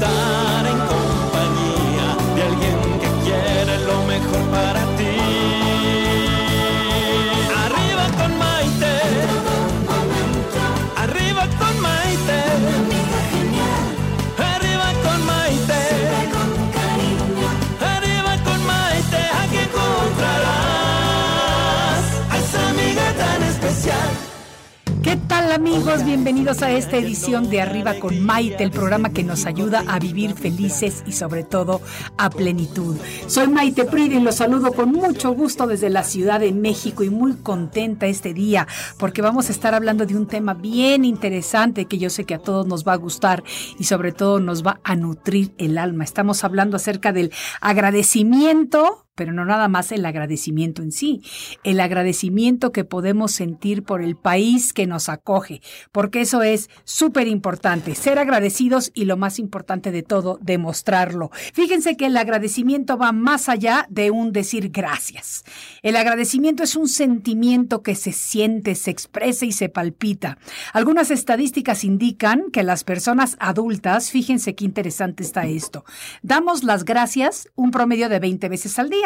de amigos? Bienvenidos a esta edición de Arriba con Maite, el programa que nos ayuda a vivir felices y sobre todo a plenitud. Soy Maite Prida y los saludo con mucho gusto desde la Ciudad de México y muy contenta este día porque vamos a estar hablando de un tema bien interesante que yo sé que a todos nos va a gustar y sobre todo nos va a nutrir el alma. Estamos hablando acerca del agradecimiento pero no nada más el agradecimiento en sí, el agradecimiento que podemos sentir por el país que nos acoge, porque eso es súper importante, ser agradecidos y lo más importante de todo, demostrarlo. Fíjense que el agradecimiento va más allá de un decir gracias. El agradecimiento es un sentimiento que se siente, se expresa y se palpita. Algunas estadísticas indican que las personas adultas, fíjense qué interesante está esto, damos las gracias un promedio de 20 veces al día.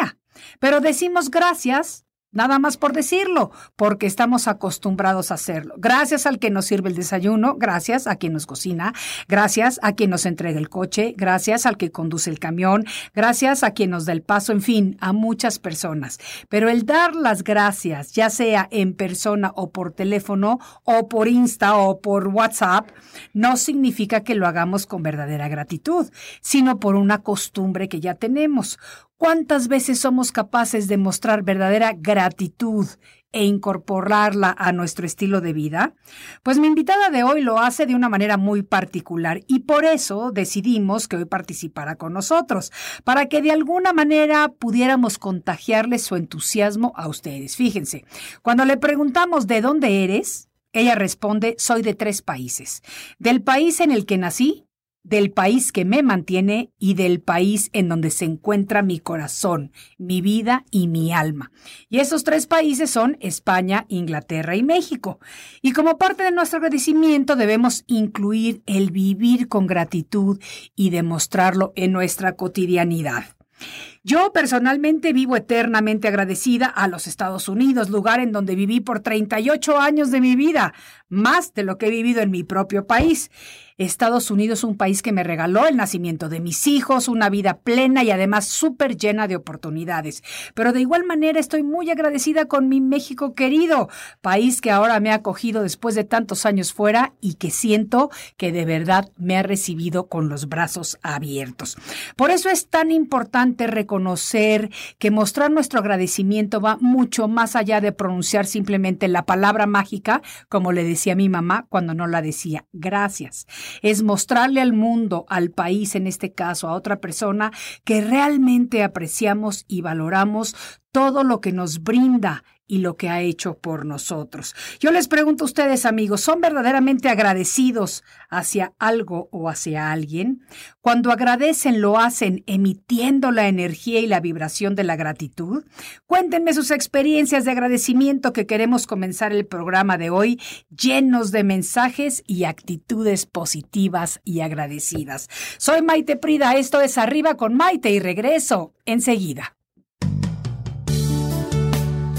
Pero decimos gracias nada más por decirlo, porque estamos acostumbrados a hacerlo. Gracias al que nos sirve el desayuno, gracias a quien nos cocina, gracias a quien nos entrega el coche, gracias al que conduce el camión, gracias a quien nos da el paso, en fin, a muchas personas. Pero el dar las gracias, ya sea en persona o por teléfono o por Insta o por WhatsApp, no significa que lo hagamos con verdadera gratitud, sino por una costumbre que ya tenemos. ¿Cuántas veces somos capaces de mostrar verdadera gratitud e incorporarla a nuestro estilo de vida? Pues mi invitada de hoy lo hace de una manera muy particular y por eso decidimos que hoy participara con nosotros, para que de alguna manera pudiéramos contagiarle su entusiasmo a ustedes. Fíjense, cuando le preguntamos de dónde eres, ella responde, soy de tres países. Del país en el que nací, del país que me mantiene y del país en donde se encuentra mi corazón, mi vida y mi alma. Y esos tres países son España, Inglaterra y México. Y como parte de nuestro agradecimiento debemos incluir el vivir con gratitud y demostrarlo en nuestra cotidianidad. Yo personalmente vivo eternamente agradecida a los Estados Unidos, lugar en donde viví por 38 años de mi vida, más de lo que he vivido en mi propio país. Estados Unidos es un país que me regaló el nacimiento de mis hijos, una vida plena y además súper llena de oportunidades. Pero de igual manera estoy muy agradecida con mi México querido, país que ahora me ha acogido después de tantos años fuera y que siento que de verdad me ha recibido con los brazos abiertos. Por eso es tan importante reconocer que mostrar nuestro agradecimiento va mucho más allá de pronunciar simplemente la palabra mágica, como le decía mi mamá cuando no la decía, gracias. Es mostrarle al mundo, al país en este caso, a otra persona, que realmente apreciamos y valoramos todo lo que nos brinda y lo que ha hecho por nosotros. Yo les pregunto a ustedes, amigos, ¿son verdaderamente agradecidos hacia algo o hacia alguien? Cuando agradecen, lo hacen emitiendo la energía y la vibración de la gratitud. Cuéntenme sus experiencias de agradecimiento que queremos comenzar el programa de hoy llenos de mensajes y actitudes positivas y agradecidas. Soy Maite Prida, esto es Arriba con Maite y regreso enseguida.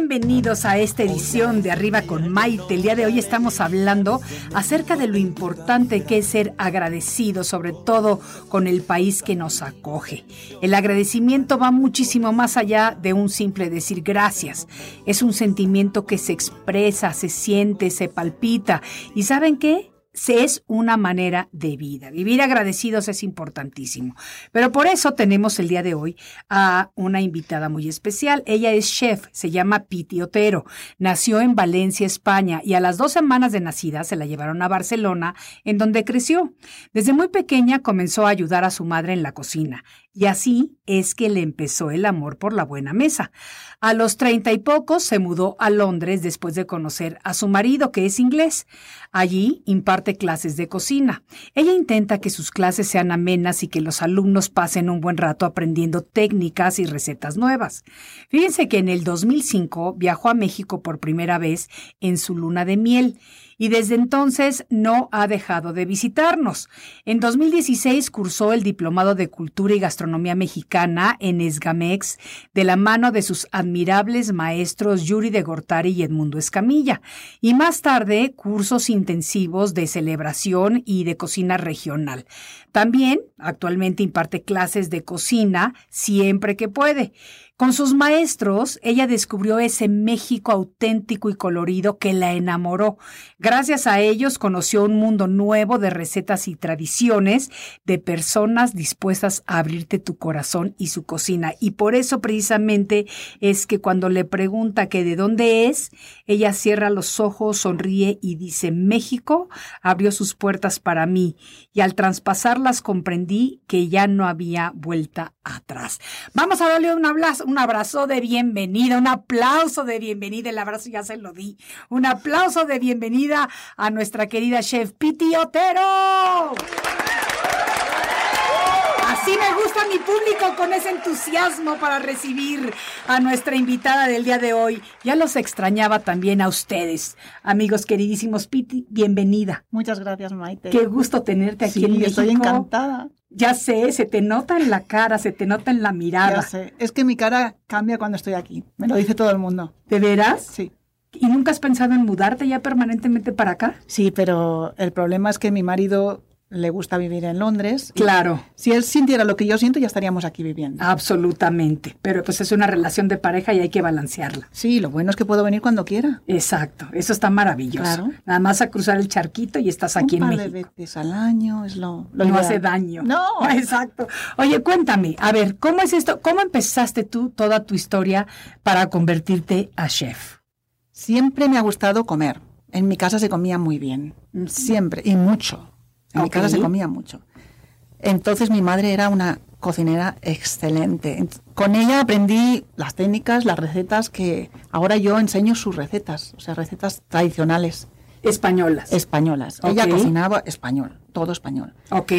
Bienvenidos a esta edición de Arriba con Maite. El día de hoy estamos hablando acerca de lo importante que es ser agradecido, sobre todo con el país que nos acoge. El agradecimiento va muchísimo más allá de un simple decir gracias. Es un sentimiento que se expresa, se siente, se palpita. ¿Y saben qué? Es una manera de vida. Vivir agradecidos es importantísimo. Pero por eso tenemos el día de hoy a una invitada muy especial. Ella es chef, se llama Piti Otero. Nació en Valencia, España, y a las dos semanas de nacida se la llevaron a Barcelona, en donde creció. Desde muy pequeña comenzó a ayudar a su madre en la cocina. Y así es que le empezó el amor por la buena mesa. A los treinta y pocos se mudó a Londres después de conocer a su marido, que es inglés. Allí imparte clases de cocina. Ella intenta que sus clases sean amenas y que los alumnos pasen un buen rato aprendiendo técnicas y recetas nuevas. Fíjense que en el 2005 viajó a México por primera vez en su luna de miel y desde entonces no ha dejado de visitarnos. En 2016 cursó el Diplomado de Cultura y Gastronomía Mexicana en Esgamex de la mano de sus admirables maestros Yuri de Gortari y Edmundo Escamilla, y más tarde cursos intensivos de celebración y de cocina regional. También actualmente imparte clases de cocina siempre que puede. Con sus maestros, ella descubrió ese México auténtico y colorido que la enamoró. Gracias a ellos conoció un mundo nuevo de recetas y tradiciones, de personas dispuestas a abrirte tu corazón y su cocina. Y por eso precisamente es que cuando le pregunta que de dónde es, ella cierra los ojos, sonríe y dice, México abrió sus puertas para mí. Y al traspasarlas comprendí que ya no había vuelta atrás. Vamos a darle un abrazo un abrazo de bienvenida, un aplauso de bienvenida, el abrazo ya se lo di, un aplauso de bienvenida a nuestra querida chef Piti Otero. Así me gusta mi público con ese entusiasmo para recibir a nuestra invitada del día de hoy. Ya los extrañaba también a ustedes, amigos queridísimos. Piti, bienvenida. Muchas gracias, Maite. Qué gusto tenerte aquí sí, en México. estoy encantada. Ya sé, se te nota en la cara, se te nota en la mirada. Ya sé, es que mi cara cambia cuando estoy aquí, me lo dice todo el mundo. ¿De veras? Sí. ¿Y nunca has pensado en mudarte ya permanentemente para acá? Sí, pero el problema es que mi marido le gusta vivir en Londres. Claro. Si él sintiera lo que yo siento, ya estaríamos aquí viviendo. Absolutamente. Pero pues es una relación de pareja y hay que balancearla. Sí, lo bueno es que puedo venir cuando quiera. Exacto. Eso está maravilloso. Claro. Nada más a cruzar el charquito y estás aquí Un en par México. de veces al año es lo, lo no ideal. hace daño. No. Exacto. Oye, cuéntame, a ver, ¿cómo es esto? ¿Cómo empezaste tú toda tu historia para convertirte a chef? Siempre me ha gustado comer. En mi casa se comía muy bien. Siempre. Y mucho. En mi casa se comía mucho. Entonces mi madre era una cocinera excelente. Ent- Con ella aprendí las técnicas, las recetas que ahora yo enseño sus recetas, o sea, recetas tradicionales Españolas. españolas. Ella Ok. cocinaba español, todo español. ok.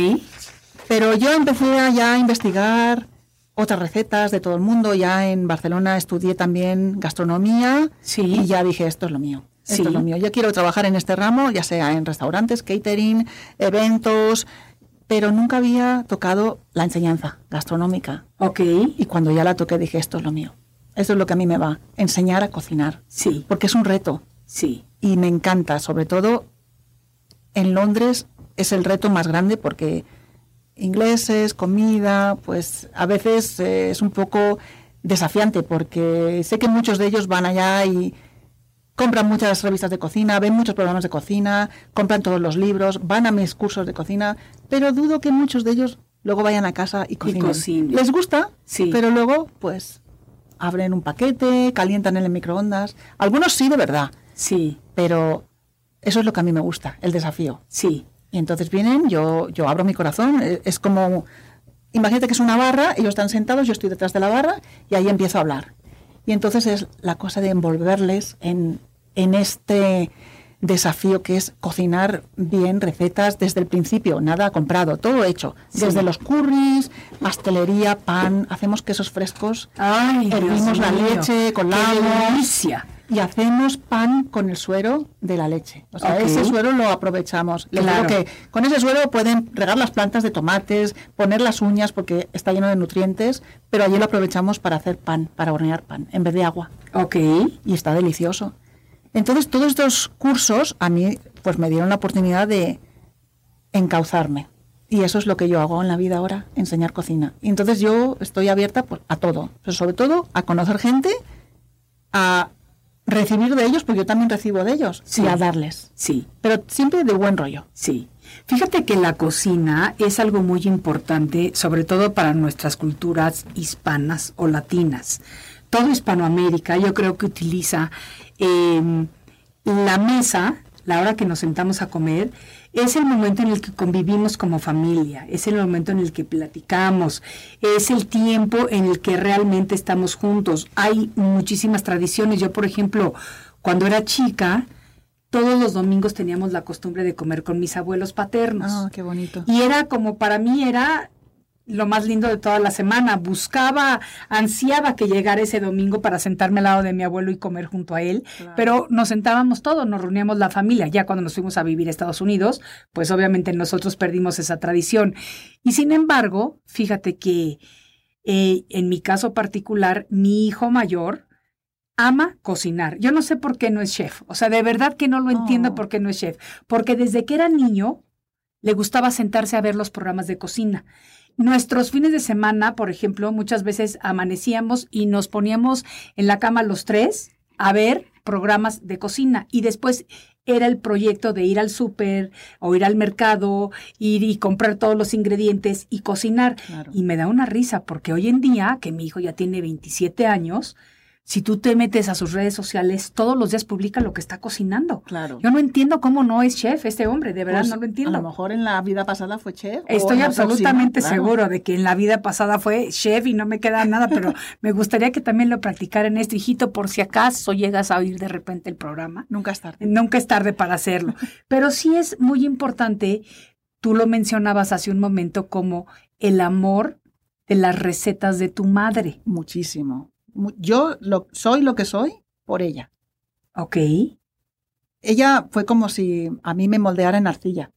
Pero yo empecé a ya investigar otras recetas de todo el mundo. Ya en Barcelona estudié también gastronomía Sí. y ya dije, esto es lo mío. Esto Sí. es lo mío. Yo quiero trabajar en este ramo, ya sea en restaurantes, catering, eventos, pero nunca había tocado la enseñanza gastronómica. Ok. Y cuando ya la toqué dije, esto es lo mío. Esto es lo que a mí me va, enseñar a cocinar, Sí, porque es un reto sí. y me encanta, sobre todo en Londres es el reto más grande porque ingleses, comida, pues a veces eh, es un poco desafiante porque sé que muchos de ellos van allá y compran muchas revistas de cocina, ven muchos programas de cocina, compran todos los libros, van a mis cursos de cocina, pero dudo que muchos de ellos luego vayan a casa y cocinen. cocinen. Les gusta, Sí. pero luego pues abren un paquete, calientan en el microondas. Algunos sí, de verdad, Sí, pero eso es lo que a mí me gusta, el desafío. sí. Y entonces vienen, yo, yo abro mi corazón, eh, es como, imagínate que es una barra, ellos están sentados, yo estoy detrás de la barra y ahí empiezo a hablar. Y entonces es la cosa de envolverles en, en este desafío que es cocinar bien recetas desde el principio, nada comprado, todo hecho. Sí. Desde los curries, pastelería, pan, hacemos quesos frescos, Ay, Dios hervimos la mío, leche, qué colamos delicia. Y hacemos pan con el suero de la leche. O sea, ese suero lo aprovechamos. Les Claro. digo que con ese suero pueden regar las plantas de tomates, poner las uñas porque está lleno de nutrientes, pero allí lo aprovechamos para hacer pan, para hornear pan, en vez de agua. Ok, Y está delicioso. Entonces, todos estos cursos a mí pues me dieron la oportunidad de encauzarme. Y eso es lo que yo hago en la vida ahora, enseñar cocina. Y entonces yo estoy abierta pues, a todo, pero sobre todo a conocer gente, a recibir de ellos, porque yo también recibo de ellos, Sí. y a darles. sí. Pero siempre de buen rollo. Sí. Fíjate que la cocina es algo muy importante, sobre todo para nuestras culturas hispanas o latinas. Todo Hispanoamérica yo creo que utiliza eh, la mesa, la hora que nos sentamos a comer, es el momento en el que convivimos como familia, es el momento en el que platicamos, es el tiempo en el que realmente estamos juntos. Hay muchísimas tradiciones. Yo, por ejemplo, cuando era chica, todos los domingos teníamos la costumbre de comer con mis abuelos paternos. Ah, qué bonito. Y era como para mí era lo más lindo de toda la semana. Buscaba, ansiaba que llegara ese domingo para sentarme al lado de mi abuelo y comer junto a él. Claro. Pero nos sentábamos todos, nos reuníamos la familia. Ya cuando nos fuimos a vivir a Estados Unidos, pues obviamente nosotros perdimos esa tradición. Y sin embargo, fíjate que eh, en mi caso particular, mi hijo mayor ama cocinar. Yo no sé por qué no es chef. O sea, de verdad que no lo entiendo Oh. por qué no es chef. Porque desde que era niño, le gustaba sentarse a ver los programas de cocina. Nuestros fines de semana, por ejemplo, muchas veces amanecíamos y nos poníamos en la cama los tres a ver programas de cocina y después era el proyecto de ir al súper o ir al mercado, ir y comprar todos los ingredientes y cocinar. Claro. Y me da una risa porque hoy en día, que mi hijo ya tiene 27 años, si tú te metes a sus redes sociales, todos los días publica lo que está cocinando. Claro. Yo no entiendo cómo no es chef este hombre, de verdad Pues, no lo entiendo. A lo mejor en la vida pasada fue chef. Estoy absolutamente próxima, claro. seguro de que en la vida pasada fue chef y no me queda nada, pero me gustaría que también lo practicara en este hijito por si acaso llegas a oír de repente el programa. Nunca es tarde. Nunca es tarde para hacerlo. Pero sí es muy importante, tú lo mencionabas hace un momento, como el amor de las recetas de tu madre. Muchísimo. Yo lo, soy lo que soy por ella. ¿Ok? ella fue como si a mí me moldeara en arcilla.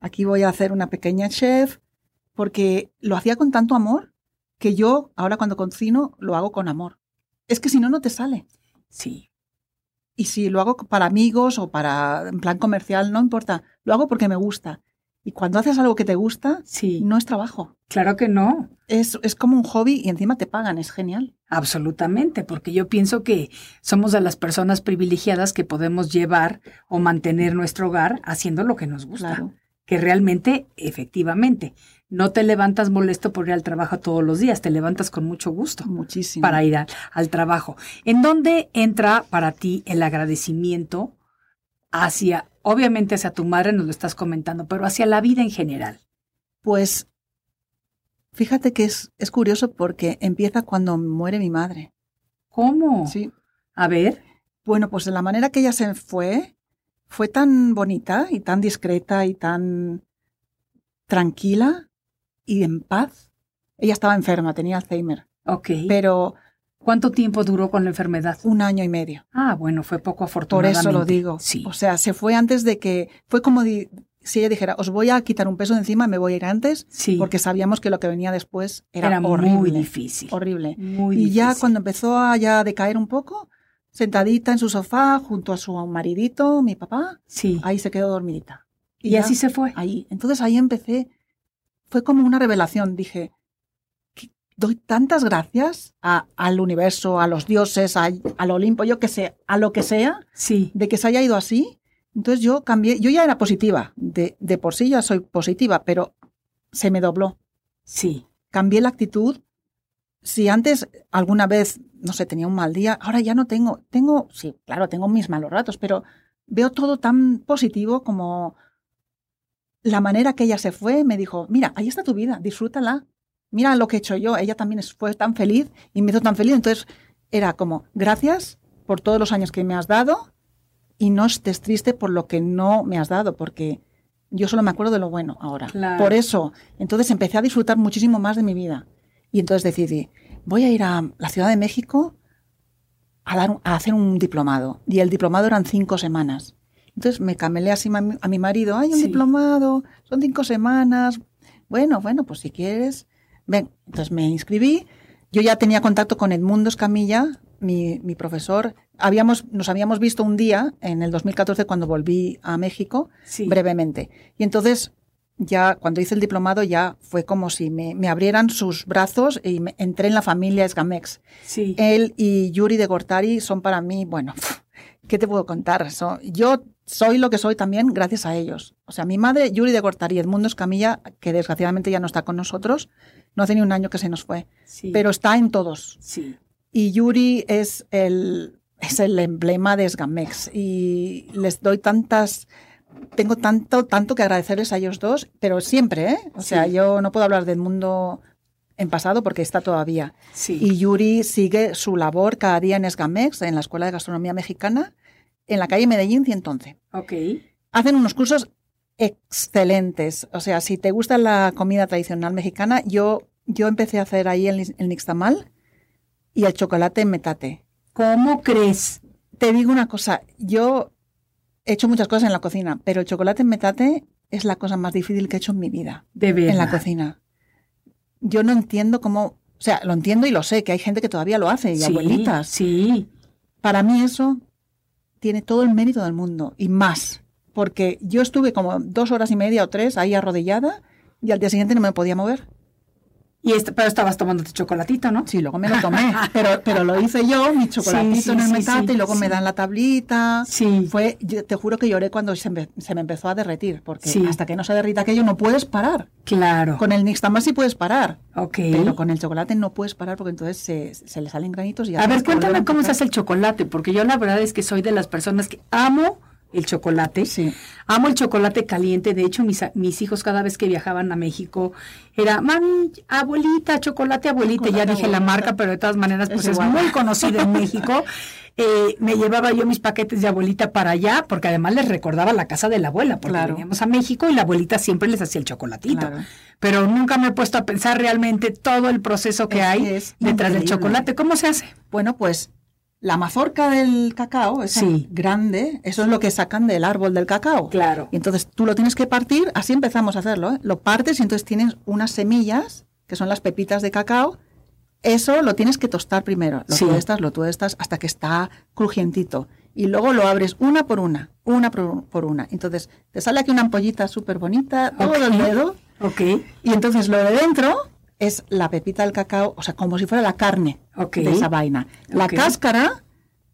Aquí voy a hacer una pequeña chef, porque lo hacía con tanto amor que yo, ahora cuando cocino, lo hago con amor. Es que si no, no te sale. Sí. Y si lo hago para amigos o para en plan comercial, no importa. Lo hago porque me gusta. Y cuando haces algo que te gusta, Sí. no es trabajo. Claro que no. Es, es como un hobby y encima te pagan. Es genial. Absolutamente, porque yo pienso que somos de las personas privilegiadas que podemos llevar o mantener nuestro hogar haciendo lo que nos gusta. Claro. Que realmente, efectivamente, no te levantas molesto por ir al trabajo todos los días, te levantas con mucho gusto Muchísimo. para ir a- al trabajo. ¿En dónde entra para ti el agradecimiento hacia, obviamente hacia tu madre, nos lo estás comentando, pero hacia la vida en general? Pues fíjate que es, es curioso porque empieza cuando muere mi madre. ¿Cómo? Sí. A ver, Bueno, pues de la manera que ella se fue, fue tan bonita y tan discreta y tan tranquila y en paz. Ella estaba enferma, tenía Alzheimer, ok. pero ¿Cuánto tiempo duró con la enfermedad? un año y medio. Ah, bueno, fue poco Por afortunadamente. eso lo digo. Sí. O sea, se fue antes de que, fue como di- si ella dijera, os voy a quitar un peso de encima, me voy a ir antes, sí. porque sabíamos que lo que venía después era, era horrible. muy difícil. Horrible. Muy Y ya cuando empezó a ya decaer un poco, sentadita en su sofá junto a su maridito, mi papá, Sí. ahí se quedó dormidita. y ya, así se fue. ahí. Entonces ahí empecé, fue como una revelación. Dije, "Que doy tantas gracias a- al universo, a los dioses, a- al Olimpo, yo que sé, a lo que sea, Sí. de que se haya ido así. Entonces yo cambié, yo ya era positiva, de, de por sí ya soy positiva, pero se me dobló. Sí. Cambié la actitud si antes alguna vez, no sé, tenía un mal día, ahora ya no tengo, tengo, sí, claro, tengo mis malos ratos, pero veo todo tan positivo como la manera que ella se fue, me dijo, mira, ahí está tu vida, disfrútala, mira lo que he hecho yo, ella también fue tan feliz y me hizo tan feliz, entonces era como, gracias por todos los años que me has dado y no estés triste por lo que no me has dado, porque yo solo me acuerdo de lo bueno ahora. Por eso, entonces empecé a disfrutar muchísimo más de mi vida. Y entonces decidí, voy a ir a la Ciudad de México a, dar, a hacer un diplomado. Y el diplomado eran cinco semanas. Entonces me camelé así a mi marido, hay un diplomado, son cinco semanas. Bueno, bueno, pues si quieres, ven. Entonces me inscribí. Yo ya tenía contacto con Edmundo Escamilla, mi, mi, profesor. Habíamos, nos habíamos visto un día en el 2014 cuando volví a México, brevemente. Y entonces ya cuando hice el diplomado ya fue como si me, abrieran sus brazos y me, entré en la familia Esgamex. Sí. Él y Yuri de Gortari son para mí, bueno, ¿qué te puedo contar? yo soy lo que soy también gracias a ellos. O sea, mi madre, Yuri de Gortari, Edmundo Escamilla, que desgraciadamente ya no está con nosotros, no hace ni un año que se nos fue, pero está en todos. Sí. Y Yuri es el, es el emblema de Esgamex y les doy tantas tengo tanto, tanto que agradecerles a ellos dos, pero siempre, ¿eh? O sea, yo no puedo hablar del mundo en pasado porque está todavía. Sí. Y Yuri sigue su labor cada día en Esgamex, en la Escuela de Gastronomía Mexicana, en la calle Medellín 111. Ok. Hacen unos cursos excelentes. O sea, si te gusta la comida tradicional mexicana, yo, yo empecé a hacer ahí el, el nixtamal y el chocolate metate. ¿Cómo crees? Te digo una cosa, yo he hecho muchas cosas en la cocina, pero el chocolate en metate es la cosa más difícil que he hecho en mi vida. De verdad. En la cocina. Yo no entiendo cómo, o sea, lo entiendo y lo sé, que hay gente que todavía lo hace, y abuelitas. Sí. Para mí eso tiene todo el mérito del mundo y más, porque yo estuve como dos horas y media o tres ahí arrodillada y al día siguiente no me podía mover. Y este, pero estabas tomando tu chocolatito, ¿no? Sí, luego me lo tomé. pero, pero lo hice yo, mi chocolatito en el metate, y luego me dan la tablita. Sí. Fue, yo te juro que lloré cuando se me, se me empezó a derretir, porque hasta que no se derrita aquello no puedes parar. Claro. Con el nixtamal sí puedes parar. Ok. Pero con el chocolate no puedes parar porque entonces se, se le salen granitos y A ver, cuéntame cómo se hace el chocolate, porque yo la verdad es que soy de las personas que amo el chocolate. Sí. Amo el chocolate caliente. De hecho, mis, mis hijos cada vez que viajaban a México era, mami, abuelita, chocolate abuelita. ya dije la marca, pero de todas maneras, pues es, muy conocido en México. Eh, me llevaba yo mis paquetes de abuelita para allá, porque además les recordaba la casa de la abuela, porque veníamos a México y la abuelita siempre les hacía el chocolatito. Pero nunca me he puesto a pensar realmente todo el proceso que hay detrás del chocolate. ¿Cómo se hace? Bueno, pues la mazorca del cacao es grande, eso es lo que sacan del árbol del cacao. Claro. Y entonces tú lo tienes que partir, así empezamos a hacerlo, ¿eh? lo partes y entonces tienes unas semillas, que son las pepitas de cacao, eso lo tienes que tostar primero, lo tuestas, lo tuestas hasta que está crujientito. Y luego lo abres una por una, una por, una. Entonces te sale aquí una ampollita súper bonita, todo el dedo. Ok. Y entonces lo de dentro es la pepita del cacao, o sea, como si fuera la carne de esa vaina. La cáscara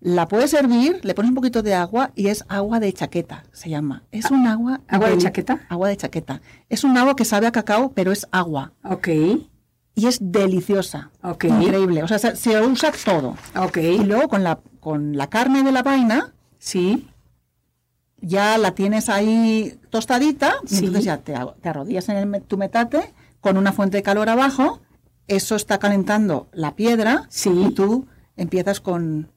la puedes hervir, le pones un poquito de agua y es agua de chaqueta, se llama. Es un agua... ¿Agua de, chaqueta? Agua de chaqueta. Es un agua que sabe a cacao, pero es agua. Ok. Y es deliciosa. Ok. Increíble. O sea, se, usa todo. Ok. Y luego con la, con la carne de la vaina... Sí. Ya la tienes ahí tostadita, y entonces ya te, te arrodillas en el, tu metate con una fuente de calor abajo, eso está calentando la piedra y tú empiezas con,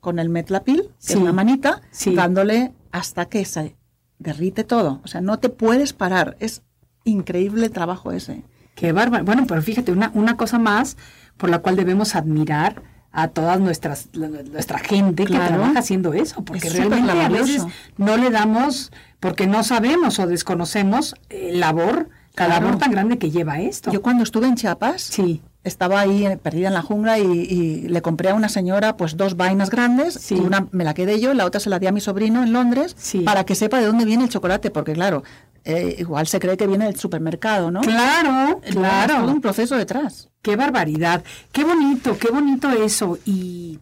con el metlapil, que es una manita, dándole hasta que se derrite todo. O sea, no te puedes parar. Es increíble el trabajo ese. Qué bárbaro. Bueno, pero fíjate, una, una cosa más por la cual debemos admirar a toda nuestras, nuestra gente que trabaja haciendo eso, porque realmente a veces no le damos, porque no sabemos o desconocemos el labor cada claro. tan grande que lleva esto. Yo cuando estuve en Chiapas, sí. estaba ahí perdida en la jungla y, le compré a una señora pues dos vainas grandes, y una me la quedé yo, la otra se la di a mi sobrino en Londres, para que sepa de dónde viene el chocolate, porque claro, eh, igual se cree que viene del supermercado, ¿no? Claro, claro. todo un proceso detrás. Qué barbaridad, qué bonito, qué bonito eso. Y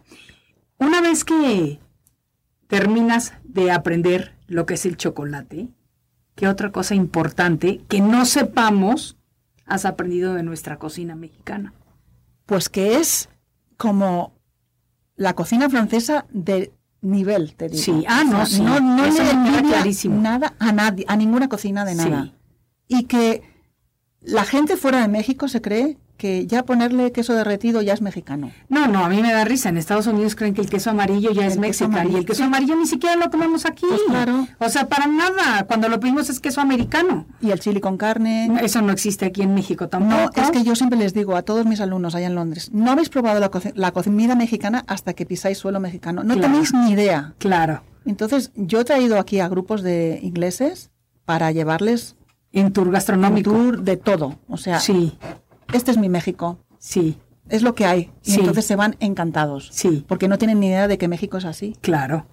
una vez que terminas de aprender lo que es el chocolate, ¿Qué otra cosa importante que no sepamos has aprendido de nuestra cocina mexicana? Pues que es como la cocina francesa de nivel, te digo. Sí, ah, no, O sea, sí. no, no Eso le clarísimo. nada a nadie, a ninguna cocina de nada. Sí. Y que la gente fuera de México se cree que ya ponerle queso derretido ya es mexicano. No, no, a mí me da risa. En Estados Unidos creen que el queso amarillo ya El es mexicano y el queso amarillo ni siquiera lo comemos aquí. Pues claro. O sea, para nada. Cuando lo pedimos es queso americano. Y el chili con carne. Eso no existe aquí en México tampoco. No, es que yo siempre les digo a todos mis alumnos allá en Londres, no habéis probado la, coci- la comida mexicana hasta que pisáis suelo mexicano. No Claro. tenéis ni idea. Claro. Entonces, yo he traído aquí a grupos de ingleses para llevarles En tour un gastronómico. tour de todo. O sea, Sí, este es mi México. sí, Es lo que hay. Y Sí. entonces se van encantados. Sí. Porque no tienen ni idea de que México es así. claro.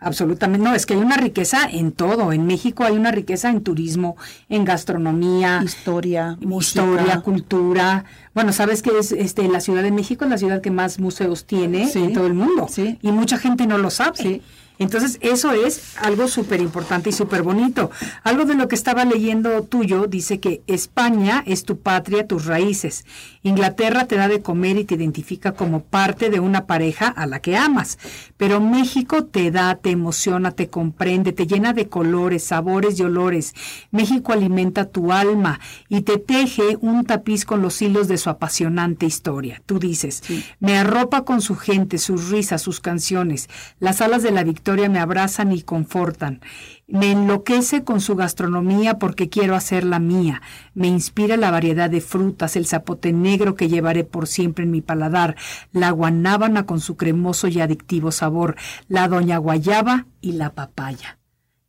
Absolutamente. No, es que hay una riqueza en todo. En México hay una riqueza en turismo, en gastronomía, Historia, música. historia, cultura. Bueno, sabes que es este la Ciudad de México es la ciudad que más museos tiene Sí. en todo el mundo. Sí. Y mucha gente no lo sabe. Sí. Entonces, eso es algo súper importante y súper bonito. Algo de lo que estaba leyendo tuyo dice que España es tu patria, tus raíces. Inglaterra te da de comer y te identifica como parte de una pareja a la que amas. Pero México te da, te emociona, te comprende, te llena de colores, sabores y olores. México alimenta tu alma y te teje un tapiz con los hilos de su apasionante historia. Tú dices, me arropa con su gente, sus risas, sus canciones. Las alas de la victoria me abrazan y confortan. Me enloquece con su gastronomía porque quiero hacerla mía. Me inspira la variedad de frutas, el zapote negro que llevaré por siempre en mi paladar, la guanábana con su cremoso y adictivo sabor, la doña guayaba y la papaya.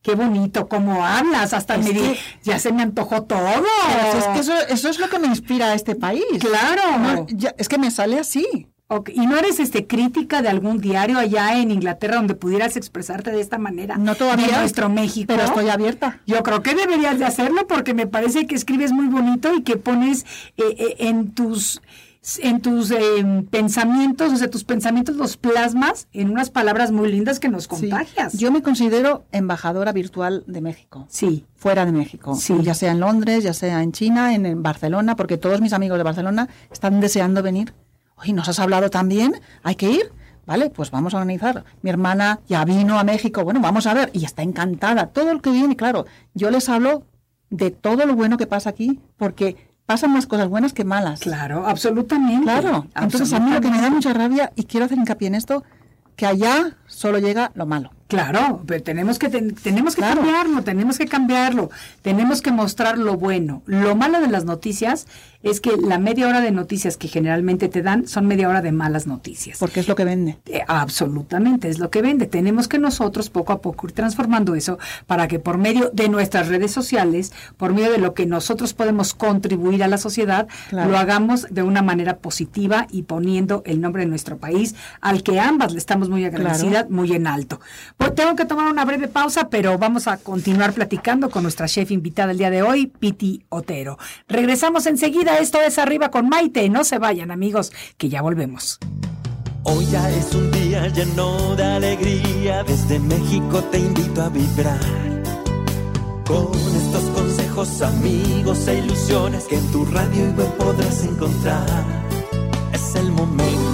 Qué bonito cómo hablas, hasta Es me que- ya se me antojó todo. Pero es que eso, eso es lo que me inspira a este país. Claro. No, ya- es que me sale así. ¿Y no eres este crítica de algún diario allá en Inglaterra donde pudieras expresarte de esta manera? No todavía. De nuestro México. Pero estoy abierta. Yo creo que deberías de hacerlo porque me parece que escribes muy bonito y que pones eh, eh, en tus en tus eh, pensamientos, o sea, tus pensamientos los plasmas en unas palabras muy lindas que nos Sí. contagias. Yo me considero embajadora virtual de México. sí, Fuera de México. Sí. Ya sea en Londres, ya sea en China, en, en Barcelona, porque todos mis amigos de Barcelona están deseando venir. Oye, ¿nos has hablado también? ¿Hay que ir? Vale, pues vamos a organizar. Mi hermana ya vino a México. Bueno, vamos a ver. Y está encantada. Todo lo que viene, claro. Yo les hablo de todo lo bueno que pasa aquí, porque pasan más cosas buenas que malas. claro, absolutamente. Claro. Entonces a mí lo que me da mucha rabia, y quiero hacer hincapié en esto, que allá solo llega lo malo. Claro, pero tenemos que ten- tenemos que Claro. cambiarlo, tenemos que cambiarlo, tenemos que mostrar lo bueno. Lo malo de las noticias es que la media hora de noticias que generalmente te dan son media hora de malas noticias. Porque es lo que vende. Eh, absolutamente, es lo que vende. Tenemos que nosotros poco a poco ir transformando eso para que por medio de nuestras redes sociales, por medio de lo que nosotros podemos contribuir a la sociedad, Claro. lo hagamos de una manera positiva y poniendo el nombre de nuestro país, al que ambas le estamos muy agradecidas, muy en alto. Pues tengo que tomar una breve pausa, pero vamos a continuar platicando con nuestra chef invitada el día de hoy, Piti Otero. Regresamos enseguida, esto es Arriba con Maite, no se vayan amigos, que ya volvemos. Hoy ya es un día lleno de alegría, desde México te invito a vibrar. Con estos consejos, amigos e ilusiones que en tu radio y web podrás encontrar. Es el momento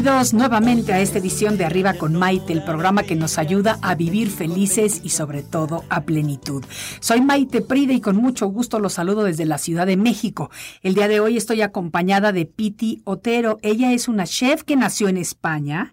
Bienvenidos nuevamente a esta edición de Arriba con Maite, el programa que nos ayuda a vivir felices y sobre todo a plenitud. Soy Maite Pride y con mucho gusto los saludo desde la Ciudad de México. El día de hoy estoy acompañada de Piti Otero. Ella es una chef que nació en España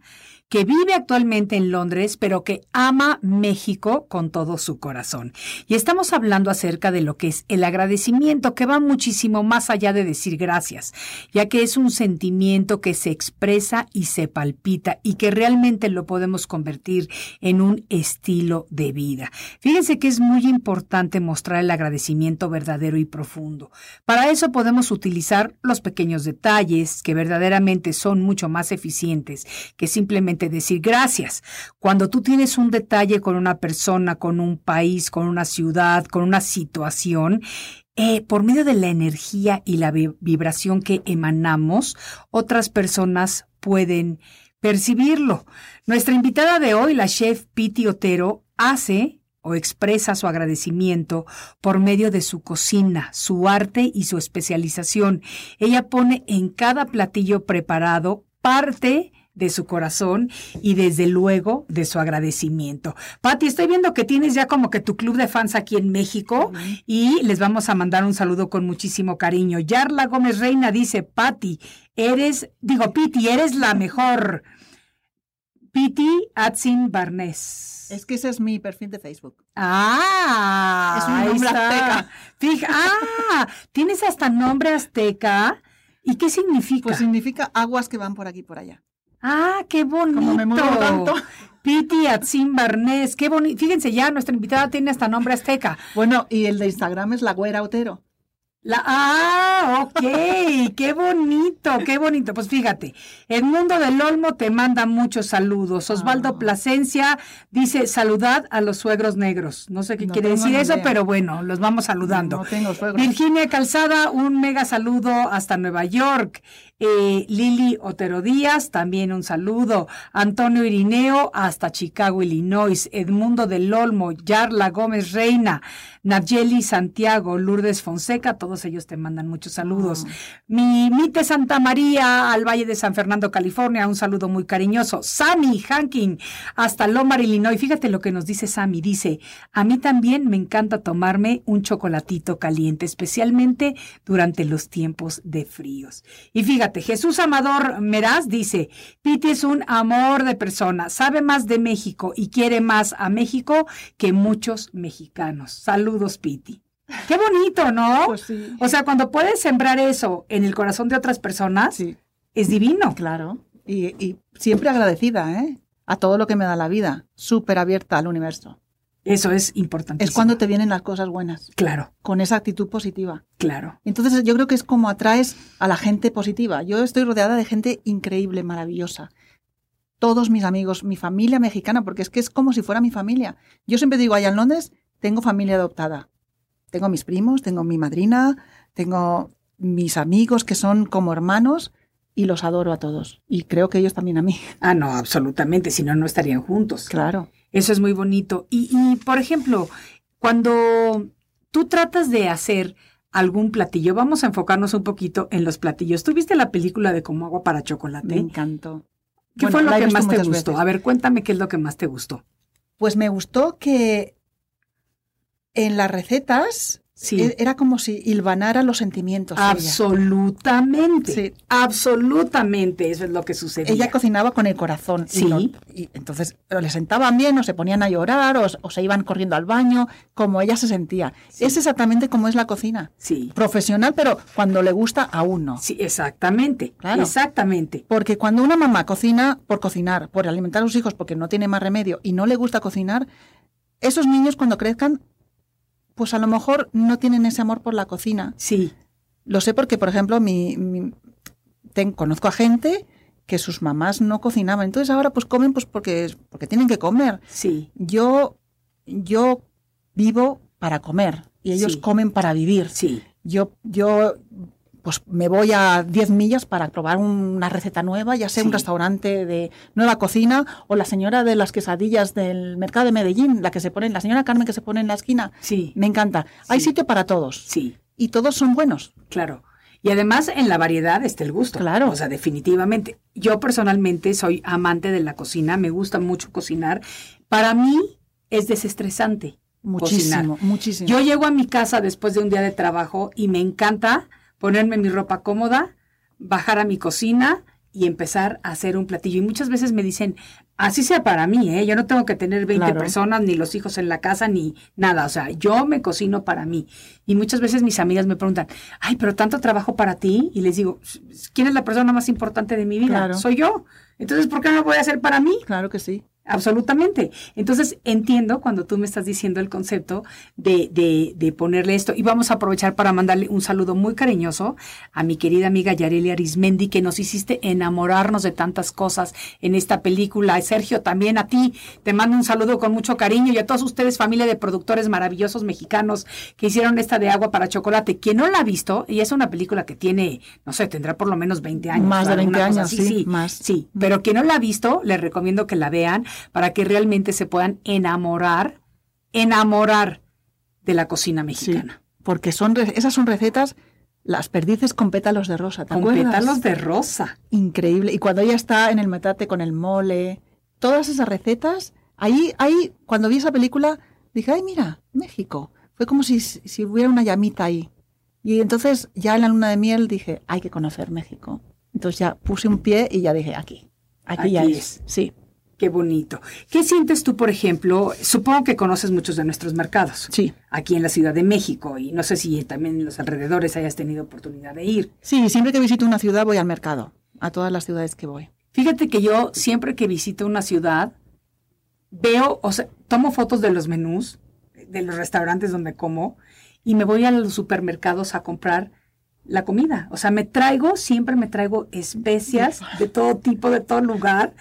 que vive actualmente en Londres, pero que ama México con todo su corazón. Y estamos hablando acerca de lo que es el agradecimiento, que va muchísimo más allá de decir gracias, ya que es un sentimiento que se expresa y se palpita y que realmente lo podemos convertir en un estilo de vida. Fíjense que es muy importante mostrar el agradecimiento verdadero y profundo. Para eso podemos utilizar los pequeños detalles que verdaderamente son mucho más eficientes que simplemente decir gracias. Cuando tú tienes un detalle con una persona, con un país, con una ciudad, con una situación, eh, por medio de la energía y la vibración que emanamos, otras personas pueden percibirlo. Nuestra invitada de hoy, la chef Piti Otero, hace o expresa su agradecimiento por medio de su cocina, su arte y su especialización. Ella pone en cada platillo preparado parte de su corazón y desde luego de su agradecimiento. Patti, estoy viendo que tienes ya como que tu club de fans aquí en México y les vamos a mandar un saludo con muchísimo cariño. Yarla Gómez Reina dice, Patti, eres, digo, Piti, eres la mejor. Piti Atsin Barnés. Es que ese es mi perfil de Facebook. Ah, es un nombre azteca. Fija, ah, tienes hasta nombre azteca. ¿Y qué significa? Pues significa aguas que van por aquí y por allá. Ah, qué bonito. Como me muevo tanto. Piti Atzin Barnés, qué bonito. Fíjense ya, nuestra invitada tiene hasta nombre azteca. Bueno, y el de Instagram es la güera Otero. La, ah, ok, qué bonito, qué bonito. Pues fíjate, Edmundo del Olmo te manda muchos saludos. Osvaldo Ah. Plasencia dice saludad a los suegros negros. No sé qué No quiere tengo decir eso, idea. pero bueno, los vamos saludando. No tengo suegros. Virginia Calzada, un mega saludo hasta Nueva York. Eh, Lili Otero Díaz, también un saludo. Antonio Irineo, hasta Chicago, Illinois. Edmundo del Olmo, Yarla Gómez Reina, Nayeli Santiago, Lourdes Fonseca, todos ellos te mandan muchos saludos. Mi Mite Santa María, al Valle de San Fernando, California, un saludo muy cariñoso. Sammy Hanking, hasta Lomar, Illinois. Fíjate lo que nos dice Sammy. Dice, a mí también me encanta tomarme un chocolatito caliente, especialmente durante los tiempos de fríos. Y fíjate, Jesús Amador Meraz dice, Piti es un amor de persona, sabe más de México y quiere más a México que muchos mexicanos. Saludos, Piti. Qué bonito, ¿no? Pues sí. O sea, cuando puedes sembrar eso en el corazón de otras personas, Sí, es divino. claro. Y, y siempre agradecida, ¿eh? A todo lo que me da la vida. Súper abierta al universo. Eso es importante. Es cuando te vienen las cosas buenas. Claro, Con esa actitud positiva. claro. Entonces yo creo que es como atraes a la gente positiva. Yo estoy rodeada de gente increíble, maravillosa. Todos mis amigos, mi familia mexicana, porque es que es como si fuera mi familia. Yo siempre digo, allá en Londres tengo familia adoptada. Tengo mis primos, tengo mi madrina, tengo mis amigos que son como hermanos y los adoro a todos. Y creo que ellos también a mí. Ah, no, absolutamente, si no, no estarían juntos. Claro. Eso es muy bonito. Y, y, por ejemplo, cuando tú tratas de hacer algún platillo, vamos a enfocarnos un poquito en los platillos. ¿Tú viste la película de Como agua para Me chocolate? encantó. ¿Qué Bueno, fue lo que más te gustó? veces. A ver, cuéntame qué es lo que más te gustó. Pues me gustó que en las recetas Sí. e- era como si hilvanara los sentimientos. Absolutamente. Sí. Absolutamente, eso es lo que sucedía. Ella cocinaba con el corazón. y Sí. lo- Y, entonces o le sentaban bien, o se ponían a llorar, o, o se iban corriendo al baño, como ella se sentía. Es exactamente como es la cocina. Sí, Profesional, pero cuando le gusta a uno. sí, exactamente. Claro. Exactamente. Porque cuando una mamá cocina por cocinar, por alimentar a sus hijos, porque no tiene más remedio y no le gusta cocinar, esos niños cuando crezcan, pues a lo mejor no tienen ese amor por la cocina. Sí, Lo sé porque, por ejemplo, mi, mi- ten- conozco a gente que sus mamás no cocinaban. Entonces ahora pues comen pues porque, porque tienen que comer. sí, Yo, yo vivo para comer y ellos Sí. comen para vivir. sí. Yo, yo pues me voy a 10 millas para probar una receta nueva, ya sea Sí. un restaurante de nueva cocina o la señora de las quesadillas del mercado de Medellín, la que se pone, la señora Carmen que se pone en la esquina. Sí, Me encanta. Hay sitio para todos sí. y todos son buenos. Claro. Y además en la variedad está el gusto. Claro. O sea, definitivamente. Yo personalmente soy amante de la cocina, me gusta mucho cocinar. Para mí es desestresante. Muchísimo, cocinar. muchísimo. Yo llego a mi casa después de un día de trabajo y me encanta ponerme mi ropa cómoda, bajar a mi cocina y empezar a hacer un platillo. Y muchas veces me dicen, así sea para mí, ¿eh? yo no tengo que tener 20 Claro. personas, ni los hijos en la casa, ni nada. O sea, yo me cocino para mí. Y muchas veces mis amigas me preguntan, ay, pero tanto trabajo para ti. Y les digo, ¿quién es la persona más importante de mi vida? Claro. Soy yo. Entonces, ¿por qué no lo voy a hacer para mí? Claro que sí. Absolutamente. Entonces, entiendo cuando tú me estás diciendo el concepto de, de, de ponerle esto. Y vamos a aprovechar para mandarle un saludo muy cariñoso a mi querida amiga Yareli Arismendi, que nos hiciste enamorarnos de tantas cosas en esta película. Sergio, también a ti te mando un saludo con mucho cariño y a todos ustedes, familia de productores maravillosos mexicanos que hicieron esta de agua para chocolate. Quien no la ha visto, y es una película que tiene, no sé, tendrá por lo menos 20 años. Más de alguna 20 cosa años, así, sí, más. Sí, pero quien no la ha visto, les recomiendo que la vean para que realmente se puedan enamorar, enamorar de la cocina Sí, mexicana. porque son esas son recetas, las perdices con pétalos de rosa, ¿te Con acuerdas? pétalos de rosa. Increíble. Y cuando ella está en el metate con el mole, todas esas recetas, ahí, ahí, cuando vi esa película, dije, ay, mira, México. Fue como si, si hubiera una llamita ahí. Y entonces ya en la luna de miel dije, hay que conocer México. Entonces ya puse un pie y ya dije, aquí. Aquí, ya Aquí es. Sí, Qué bonito. ¿Qué sientes tú, por ejemplo? Supongo que conoces muchos de nuestros mercados. sí. Aquí en la Ciudad de México y no sé si también en los alrededores hayas tenido oportunidad de ir. Sí, siempre que visito una ciudad voy al mercado, a todas las ciudades que voy. Fíjate que yo siempre que visito una ciudad veo, o sea, tomo fotos de los menús, de los restaurantes donde como y me voy a los supermercados a comprar la comida. O sea, me traigo, siempre me traigo especias de todo tipo, de todo lugar.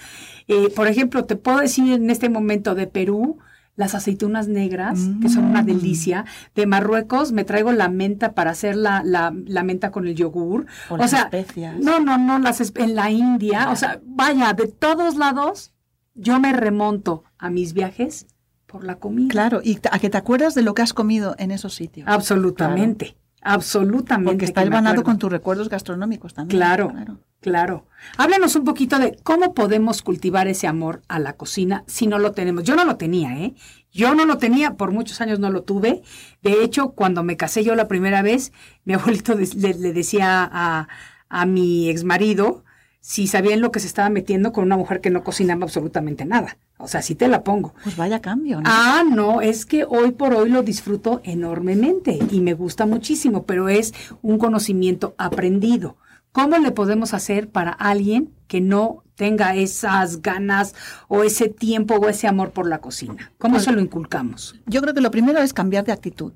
Eh, por ejemplo, te puedo decir en este momento de Perú, las aceitunas negras, que son una Mm. delicia. De Marruecos me traigo la menta para hacer la, la, la menta con el yogur. O O, las sea, especias. no, no, no, las en la India. O sea, vaya, de todos lados, yo me remonto a mis viajes por la comida. Claro, y a que te acuerdas de lo que has comido en esos sitios. Absolutamente, absolutamente. Porque está el banado con tus recuerdos gastronómicos también. Claro, claro. Háblanos un poquito de cómo podemos cultivar ese amor a la cocina si no lo tenemos. Yo no lo tenía, ¿eh? Yo no lo tenía, por muchos años no lo tuve. De hecho, cuando me casé yo la primera vez, mi abuelito le, le decía a, a mi exmarido si sabían lo que se estaba metiendo con una mujer que no cocinaba absolutamente nada. O sea, si te la pongo. Pues vaya cambio, ¿no? Ah, no, es que hoy por hoy lo disfruto enormemente y me gusta muchísimo, pero es un conocimiento aprendido. ¿Cómo le podemos hacer para alguien que no tenga esas ganas o ese tiempo o ese amor por la cocina? ¿Cómo Pues- se lo inculcamos? Yo creo que lo primero es cambiar de actitud.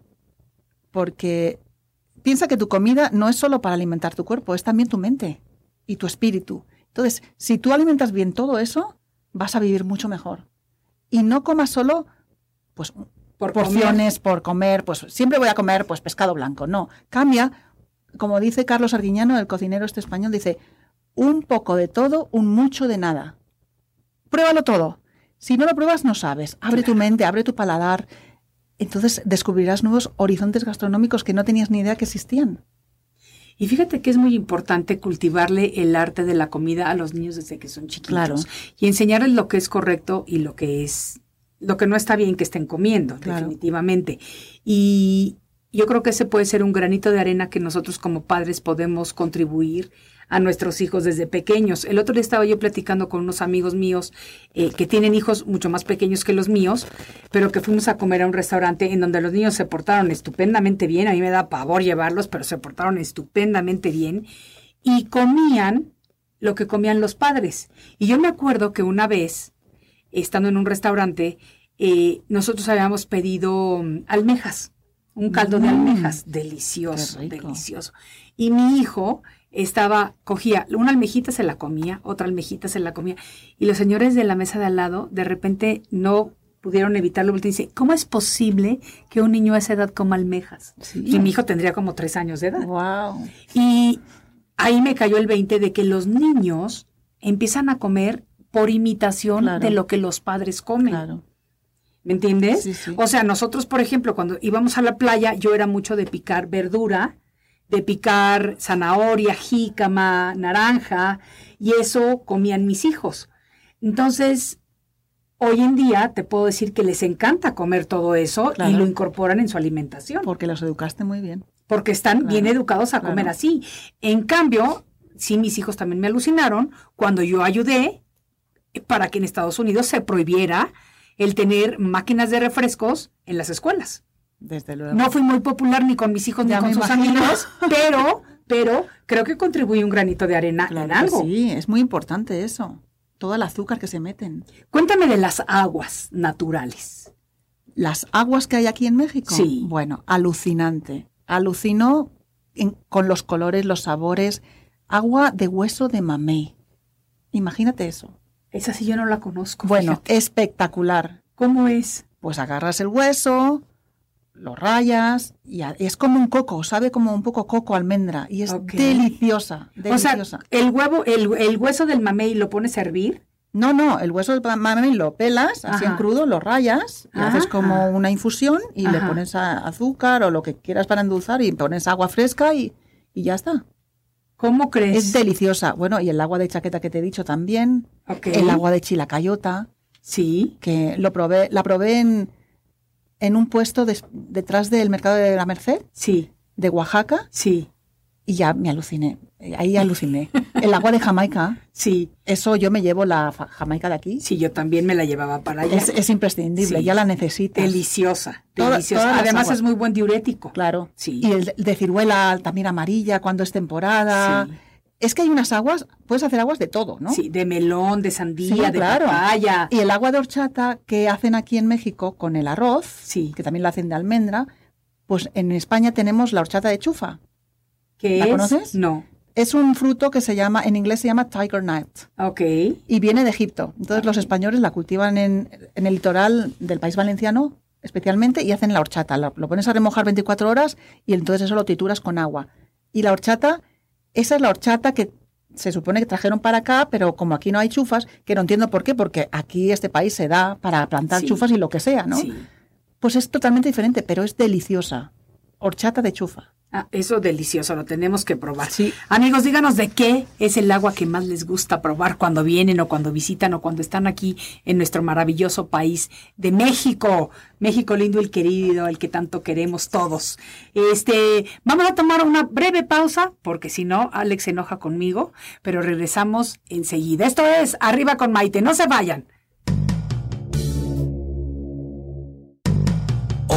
Porque piensa que tu comida no es solo para alimentar tu cuerpo, es también tu mente y tu espíritu. Entonces, si tú alimentas bien todo eso, vas a vivir mucho mejor. Y no comas solo pues Por porciones por comer, pues siempre voy a comer pues pescado blanco. No, cambia, como dice Carlos Arguiñano, el cocinero este español, dice, un poco de todo, un mucho de nada. Pruébalo todo. Si no lo pruebas, no sabes. Abre tu mente, abre tu paladar. Entonces descubrirás nuevos horizontes gastronómicos que no tenías ni idea que existían. Y fíjate que es muy importante cultivarle el arte de la comida a los niños desde que son chiquitos. Claro. Y enseñarles lo que es correcto y lo que es, lo que no está bien que estén comiendo, Claro. definitivamente. Y yo creo que ese puede ser un granito de arena que nosotros como padres podemos contribuir a nuestros hijos desde pequeños. El otro día estaba yo platicando con unos amigos míos eh, que tienen hijos mucho más pequeños que los míos, pero que fuimos a comer a un restaurante en donde los niños se portaron estupendamente bien. A mí me da pavor llevarlos, pero se portaron estupendamente bien y comían lo que comían los padres. Y yo me acuerdo que una vez, estando en un restaurante, eh, nosotros habíamos pedido mm, almejas, un caldo de Mm, almejas, delicioso, delicioso. Y mi hijo estaba, cogía una almejita se la comía, otra almejita se la comía, y los señores de la mesa de al lado de repente no pudieron evitarlo, porque dice, ¿cómo es posible que un niño a esa edad coma almejas? Sí. Y mi hijo tendría como tres años de edad. Wow. Y ahí me cayó el 20 de que los niños empiezan a comer por imitación Claro. de lo que los padres comen. Claro. ¿Me entiendes? Sí, sí. O sea, nosotros, por ejemplo, cuando íbamos a la playa, yo era mucho de picar verdura, de picar zanahoria, jícama, naranja, y eso comían mis hijos. Entonces, hoy en día te puedo decir que les encanta comer todo eso Claro. y lo incorporan en su alimentación Porque los educaste muy bien. porque están Claro, bien educados a comer claro. así. En cambio, sí mis hijos también me alucinaron cuando yo ayudé para que en Estados Unidos se prohibiera el tener máquinas de refrescos en las escuelas. Desde luego. No fui muy popular ni con mis hijos Ya ni con sus imagino. amigos, pero, pero creo que contribuí un granito de arena Claro en algo. sí, es muy importante eso. Todo el azúcar que se meten. Cuéntame de las aguas naturales. Las aguas que hay aquí en México. Sí. Bueno, alucinante. Alucino en- con los colores, los sabores. Agua de hueso de mamey. Imagínate eso. Esa sí yo no la conozco. Bueno, fíjate. espectacular. ¿cómo es? Pues agarras el hueso, lo rayas y es como un coco, sabe como un poco coco almendra y es deliciosa, O sea, deliciosa. el huevo, el, el hueso del mamey lo pones a hervir. No, no, el hueso del mamey lo pelas así en crudo, lo rayas y haces Ajá. como una infusión y le pones azúcar o lo que quieras para endulzar y pones agua fresca y, y ya está. ¿Cómo crees? Es deliciosa. Bueno, y el agua de chaqueta que te he dicho también, Ok. el agua de chilacayota, Sí. que lo probé, la probé en, en un puesto detrás del mercado de la Merced Sí, de Oaxaca sí, y ya me aluciné. Ahí aluciné. El agua de Jamaica, sí, eso yo me llevo la Jamaica de aquí. sí, yo también me la llevaba para allá. Es, es imprescindible, Sí. ya la necesitas. deliciosa, Toda- deliciosa. Además es muy buen diurético. Claro. Sí. Y el de- de ciruela también amarilla cuando es temporada. Sí. Es que hay unas aguas, puedes hacer aguas de todo, ¿no? Sí, de melón, de sandía, Sí, de claro. papaya. Y el agua de horchata que hacen aquí en México con el arroz, Sí. que también la hacen de almendra, pues en España tenemos la horchata de chufa. ¿Qué ¿La es? conoces? No. Es un fruto que se llama, en inglés se llama tiger nut. Ok. y viene de Egipto. Entonces los españoles la cultivan en, en el litoral del país valenciano especialmente y hacen la horchata. Lo, lo pones a remojar 24 horas y entonces eso lo trituras con agua. Y la horchata, esa es la horchata que se supone que trajeron para acá, pero como aquí no hay chufas, que no entiendo por qué, porque aquí este país se da para plantar Sí. chufas y lo que sea, ¿no? Sí. Pues es totalmente diferente, pero es deliciosa. Horchata de chufa. Ah, eso delicioso, lo tenemos que probar. Sí. Amigos, díganos de qué es el agua que más les gusta probar cuando vienen o cuando visitan o cuando están aquí en nuestro maravilloso país de México. México lindo y querido, el que tanto queremos todos. Este, vamos a tomar una breve pausa, porque si no, Alex se enoja conmigo, pero regresamos enseguida. Esto es Arriba con Maite, no se vayan.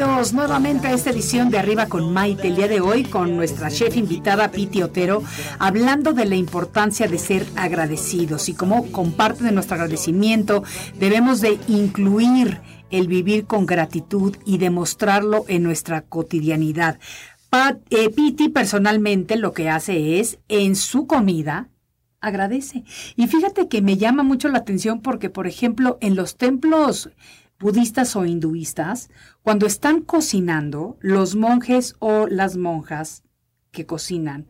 Bienvenidos nuevamente a esta edición de Arriba con Maite, el día de hoy con nuestra chef invitada Piti Otero, hablando de la importancia de ser agradecidos y cómo con parte de nuestro agradecimiento debemos de incluir el vivir con gratitud y demostrarlo en nuestra cotidianidad. Pa- eh, Piti personalmente lo que hace es en su comida agradece. Y fíjate que me llama mucho la atención porque, por ejemplo, en los templos budistas o hinduistas, cuando están cocinando, los monjes o las monjas que cocinan,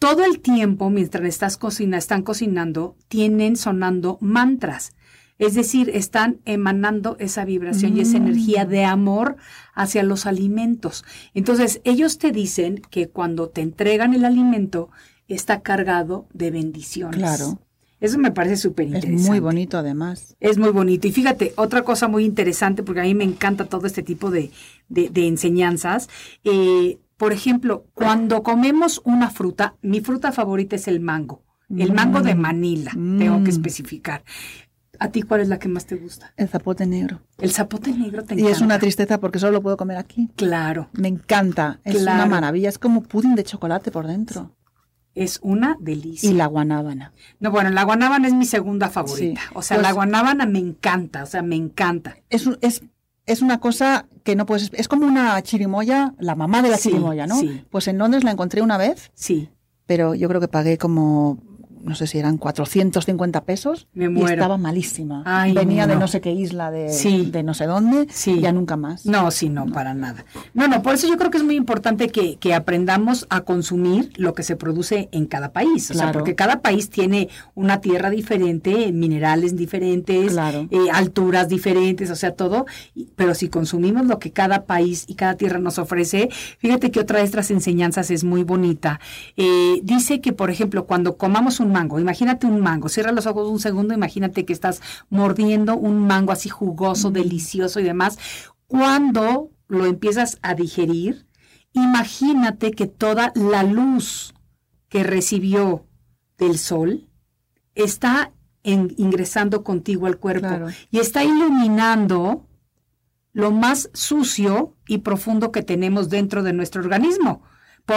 todo el tiempo mientras estás cocina, están cocinando, tienen sonando mantras. Es decir, están emanando esa vibración y esa energía de amor hacia los alimentos. Entonces, ellos te dicen que cuando te entregan el alimento, está cargado de bendiciones. Claro. Eso me parece súper Es interesante. muy bonito además. Es muy bonito. Y fíjate, otra cosa muy interesante, porque a mí me encanta todo este tipo de, de- de enseñanzas. eh, por ejemplo, cuando comemos una fruta, mi fruta favorita es el mango. El mango de Manila, tengo que Mm. especificar. ¿A ti cuál es la que más te gusta? El zapote negro. El zapote negro te Y es una tristeza porque solo lo puedo comer aquí. Claro, Me encanta. Es Claro. una maravilla. Es como pudding de chocolate por dentro. Es una delicia. Y la guanábana. No, bueno, la guanábana es mi segunda favorita. Sí. O sea, Pues- la guanábana me encanta, o sea, me encanta. Es, es, es una cosa que no puedes... Es como una chirimoya, la mamá de la Sí, chirimoya, ¿no? sí. Pues en Londres la encontré una vez, Sí. pero yo creo que pagué como, no sé si eran 450 pesos. Me Y muero. estaba malísima. Ay, Venía de no. sé qué isla, de, Sí. de no sé dónde, Sí. ya nunca más. No, sí, no, para nada. No, no, por eso yo creo que es muy importante que, que aprendamos a consumir lo que se produce en cada país. O sea, Claro. porque cada país tiene una tierra diferente, minerales diferentes, Claro. eh, alturas diferentes, o sea, todo. y- Pero si consumimos lo que cada país y cada tierra nos ofrece, fíjate que otra de estas enseñanzas es muy bonita. Eh, dice que, por ejemplo, cuando comamos un mango, imagínate un mango, cierra los ojos un segundo, imagínate que estás mordiendo un mango así jugoso, delicioso y demás. Cuando lo empiezas a digerir, imagínate que toda la luz que recibió del sol está en- ingresando contigo al cuerpo Claro. y está iluminando lo más sucio y profundo que tenemos dentro de nuestro organismo.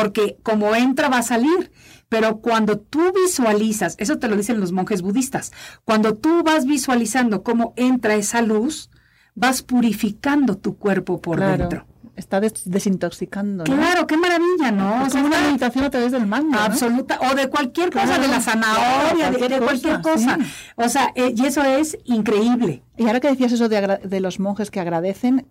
Porque como entra va a salir, pero cuando tú visualizas, eso te lo dicen los monjes budistas, cuando tú vas visualizando cómo entra esa luz, vas purificando tu cuerpo por Claro. dentro. Está des- desintoxicando. ¿no? Claro, qué maravilla, ¿no? Es O sea, como una meditación a través del mango. ¿no? Absoluta, o de cualquier cosa, Claro, de la zanahoria, de, de cualquier cosa. sí. O sea, eh, y eso es increíble. Y ahora que decías eso de, de los monjes que agradecen,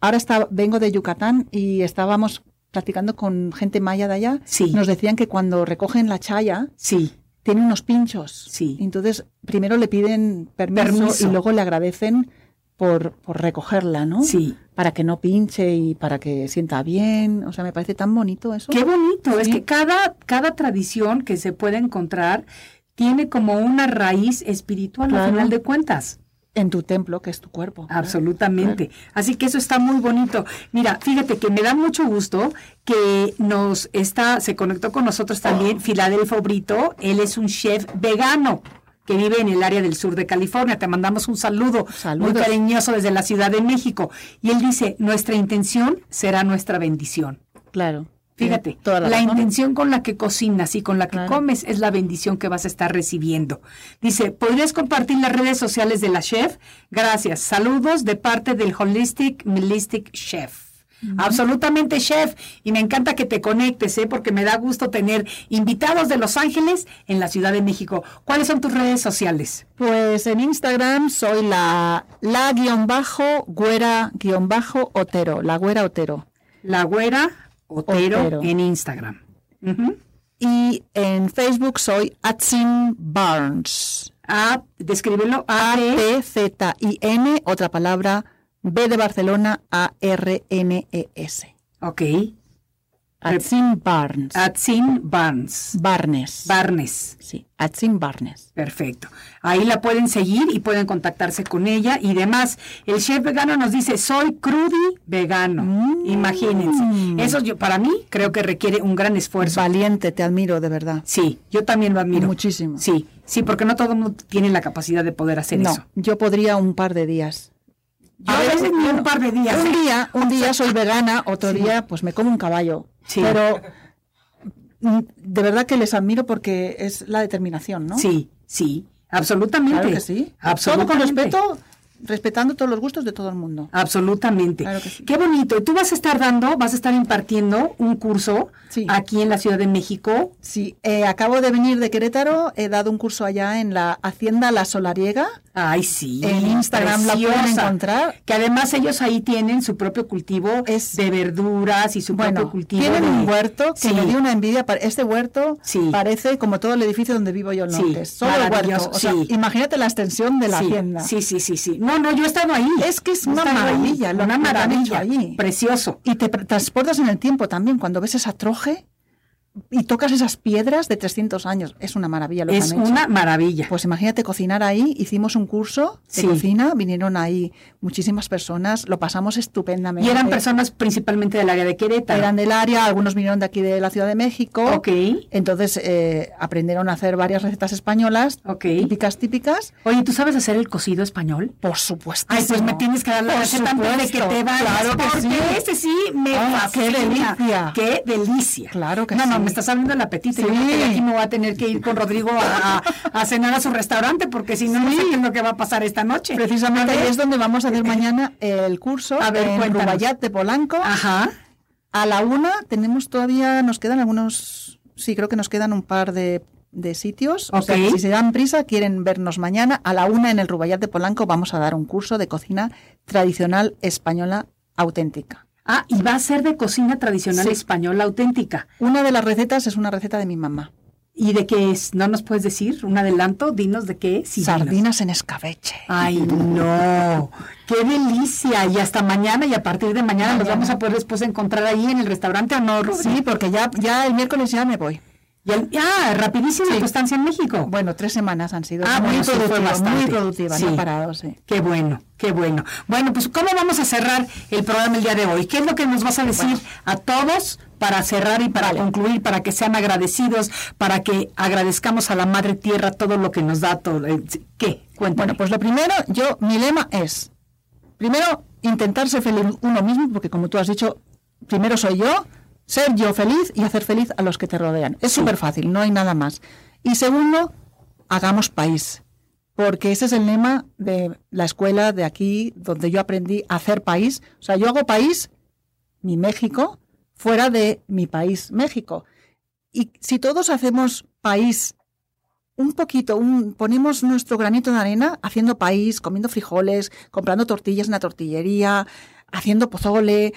ahora está, vengo de Yucatán y estábamos platicando con gente maya de allá. Sí. Nos decían que cuando recogen la chaya, Sí, tiene unos pinchos. Sí. Entonces, primero le piden permiso, Permiso. y luego le agradecen por, por recogerla, ¿no? sí. Para que no pinche y para que sienta bien. O sea, me parece tan bonito eso. Qué bonito, es que cada, cada tradición que se puede encontrar tiene como una raíz espiritual al final de cuentas. En tu templo, que es tu cuerpo. Absolutamente. Así que eso está muy bonito. Mira, fíjate que me da mucho gusto que nos está, se conectó con nosotros también Filadelfo Brito. Él es un chef vegano que vive en el área del sur de California. Te mandamos un saludo Saludos. muy cariñoso desde la Ciudad de México. Y él dice, nuestra intención será nuestra bendición. Claro. Fíjate, la, intención con la que cocinas y con la que Claro. comes es la bendición que vas a estar recibiendo. Dice, ¿podrías compartir las redes sociales de la chef? Gracias. Saludos de parte del Holistic Melistic Chef. Absolutamente, chef. Y me encanta que te conectes, ¿eh? porque me da gusto tener invitados de Los Ángeles en la Ciudad de México. ¿Cuáles son tus redes sociales? Pues en Instagram soy la la guion bajo güera guion bajo Otero, la güera Otero. La Güera Otero, Otero. en Instagram. Y en Facebook soy Atsin Barnes. A, descríbelo. A, T Z I N, otra palabra B de Barcelona A R N E S. ok. Atsin Barnes. Atsin Barnes. Barnes. Barnes. sí, Atsin Barnes. Perfecto. Ahí la pueden seguir y pueden contactarse con ella y demás. El chef vegano nos dice, soy crudi vegano. Mm. Imagínense. Eso yo, para mí creo que requiere un gran esfuerzo. Valiente, te admiro de verdad. Sí, yo también lo admiro. Muchísimo. Sí, sí, porque no todo el mundo tiene la capacidad de poder hacer No, eso. yo podría un par de días. Yo a veces ni un par de días. Un ¿eh? día, un día soy vegana, otro día pues me como un caballo. Sí. Pero mm, de verdad que les admiro porque es la determinación, ¿no? Sí, sí, absolutamente. Claro que sí. Todo con Absolutamente. respeto, respetando todos los gustos de todo el mundo. Absolutamente. Claro que sí. Qué bonito. Tú vas a estar dando, vas a estar impartiendo un curso Sí. aquí en la Ciudad de México. Sí, eh, acabo de venir de Querétaro, he dado un curso allá en la Hacienda La Solariega. Ay, sí. En Instagram la pueden preciosa. encontrar. Que además ellos ahí tienen su propio cultivo Es- de verduras y su propio Bueno, cultivo. tienen de- un huerto que Sí. me dio una envidia. Este huerto parece como todo el edificio donde vivo yo en Sí, Londres. Solo el huerto. O sea, imagínate la extensión de la hacienda. Sí, sí, sí, sí. No, no, yo he estado ahí. Es que es una ahí. maravilla lo Una maravilla. allí. Precioso. Y te transportas en el tiempo también. Cuando ves esa troje y tocas esas piedras de 300 años. Es una maravilla lo que Es han hecho. una maravilla. Pues imagínate cocinar ahí, hicimos un curso de Sí. cocina, vinieron ahí muchísimas personas, lo pasamos estupendamente. y eran personas principalmente del área de Querétaro. Eran del área, algunos vinieron de aquí de la Ciudad de México. Ok. Entonces eh, aprendieron a hacer varias recetas españolas, Ok. típicas, típicas. Oye, ¿tú sabes hacer el cocido español? Por supuesto. Ay, pues me tienes que dar la Por receta antes de que te vayas. claro que porque sí. ese sí me Ah, qué delicia. Qué delicia. Claro que no, No, sí. Me estás abriendo el apetito. Yo que de aquí me voy a tener que ir con Rodrigo a, a- a cenar a su restaurante porque si no, no sé qué es lo que va a pasar esta noche. Precisamente es donde vamos a hacer mañana el curso A ver, en cuéntanos. Rubayat de Polanco. Ajá. A la una tenemos todavía, nos quedan algunos, sí, creo que nos quedan un par de, de sitios. O sea, Ok. que si se dan prisa, quieren vernos mañana, a la una en el Rubayat de Polanco vamos a dar un curso de cocina tradicional española auténtica. Ah, y va a ser de cocina tradicional Sí. española auténtica. Una de las recetas es una receta de mi mamá. ¿Y de qué es? ¿No nos puedes decir un adelanto? Dinos de qué es. Sardinas en escabeche. Ay, no. ¡Qué delicia! Y hasta mañana y a partir de mañana nos vamos a poder después encontrar ahí en el restaurante o no? Sí, porque ya, ya el miércoles ya me voy. Y el- ah, rapidísima tu estancia en México. Bueno, tres semanas han sido Ah, muy bueno, sí, productivas, bastante. muy productivas, Sí. no he parado, sí. Qué bueno, qué bueno. Bueno, pues ¿cómo vamos a cerrar el programa el día de hoy? ¿Qué es lo que nos vas a decir a todos para cerrar y para Vale. concluir, para que sean agradecidos, para que agradezcamos a la Madre Tierra todo lo que nos da? Todo, eh, ¿Qué? Cuéntame. Bueno, pues lo primero, yo, mi lema es, primero, intentar ser feliz uno mismo, porque como tú has dicho, primero soy yo, ser yo feliz y hacer feliz a los que te rodean. Es súper fácil, no hay nada más. Y segundo, hagamos país, porque ese es el lema de la escuela de aquí, donde yo aprendí a hacer país. O sea, yo hago país, mi México, fuera de mi país, México. Y si todos hacemos país un poquito, un, ponemos nuestro granito de arena haciendo país, comiendo frijoles, comprando tortillas en la tortillería, haciendo pozole,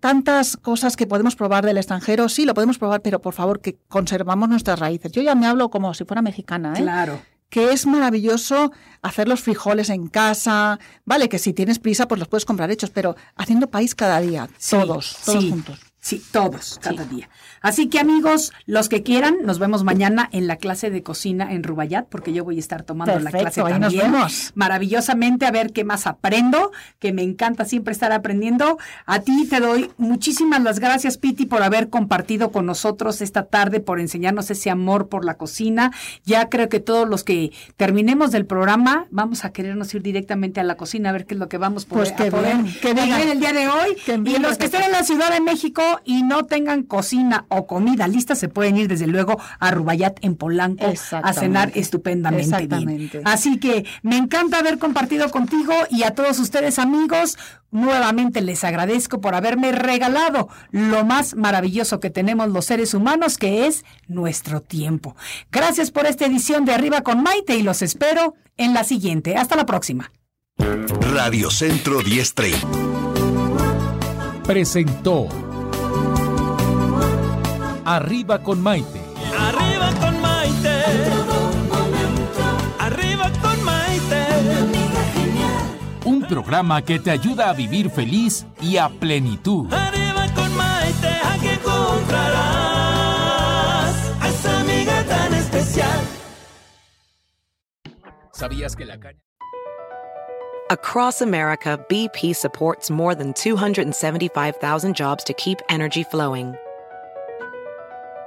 tantas cosas que podemos probar del extranjero. Sí, lo podemos probar, pero por favor que conservamos nuestras raíces. Yo ya me hablo como si fuera mexicana, ¿eh? Claro. que es maravilloso hacer los frijoles en casa. Vale, que si tienes prisa, pues los puedes comprar hechos, pero haciendo país cada día, Sí, todos, todos sí, juntos. Sí, todos, cada día. Así que amigos, los que quieran, nos vemos mañana en la clase de cocina en Rubayat, porque yo voy a estar tomando la clase ahí nos también. vemos. Maravillosamente, a ver qué más aprendo, que me encanta siempre estar aprendiendo. A ti te doy muchísimas las gracias, Piti, por haber compartido con nosotros esta tarde, por enseñarnos ese amor por la cocina. Ya creo que todos los que terminemos del programa, vamos a querernos ir directamente a la cocina a ver qué es lo que vamos Pues poder- qué a poder bien, el día de hoy. Y los que estén en la Ciudad de México y no tengan cocina o comida lista, se pueden ir desde luego a Rubayat en Polanco a cenar estupendamente bien. Así que me encanta haber compartido contigo y a todos ustedes amigos. Nuevamente les agradezco por haberme regalado lo más maravilloso que tenemos los seres humanos, que es nuestro tiempo. Gracias por esta edición de Arriba con Maite y los espero en la siguiente. Hasta la próxima. Radio Centro 1030. presentó Arriba con Maite. Arriba con Maite. Arriba con Maite. Un programa que te ayuda a vivir feliz y a plenitud. Arriba con Maite, aquí encontrarás a esa amiga tan especial. ¿Sabías que la caña... Across America, BP supports more than 275,000 jobs to keep energy flowing.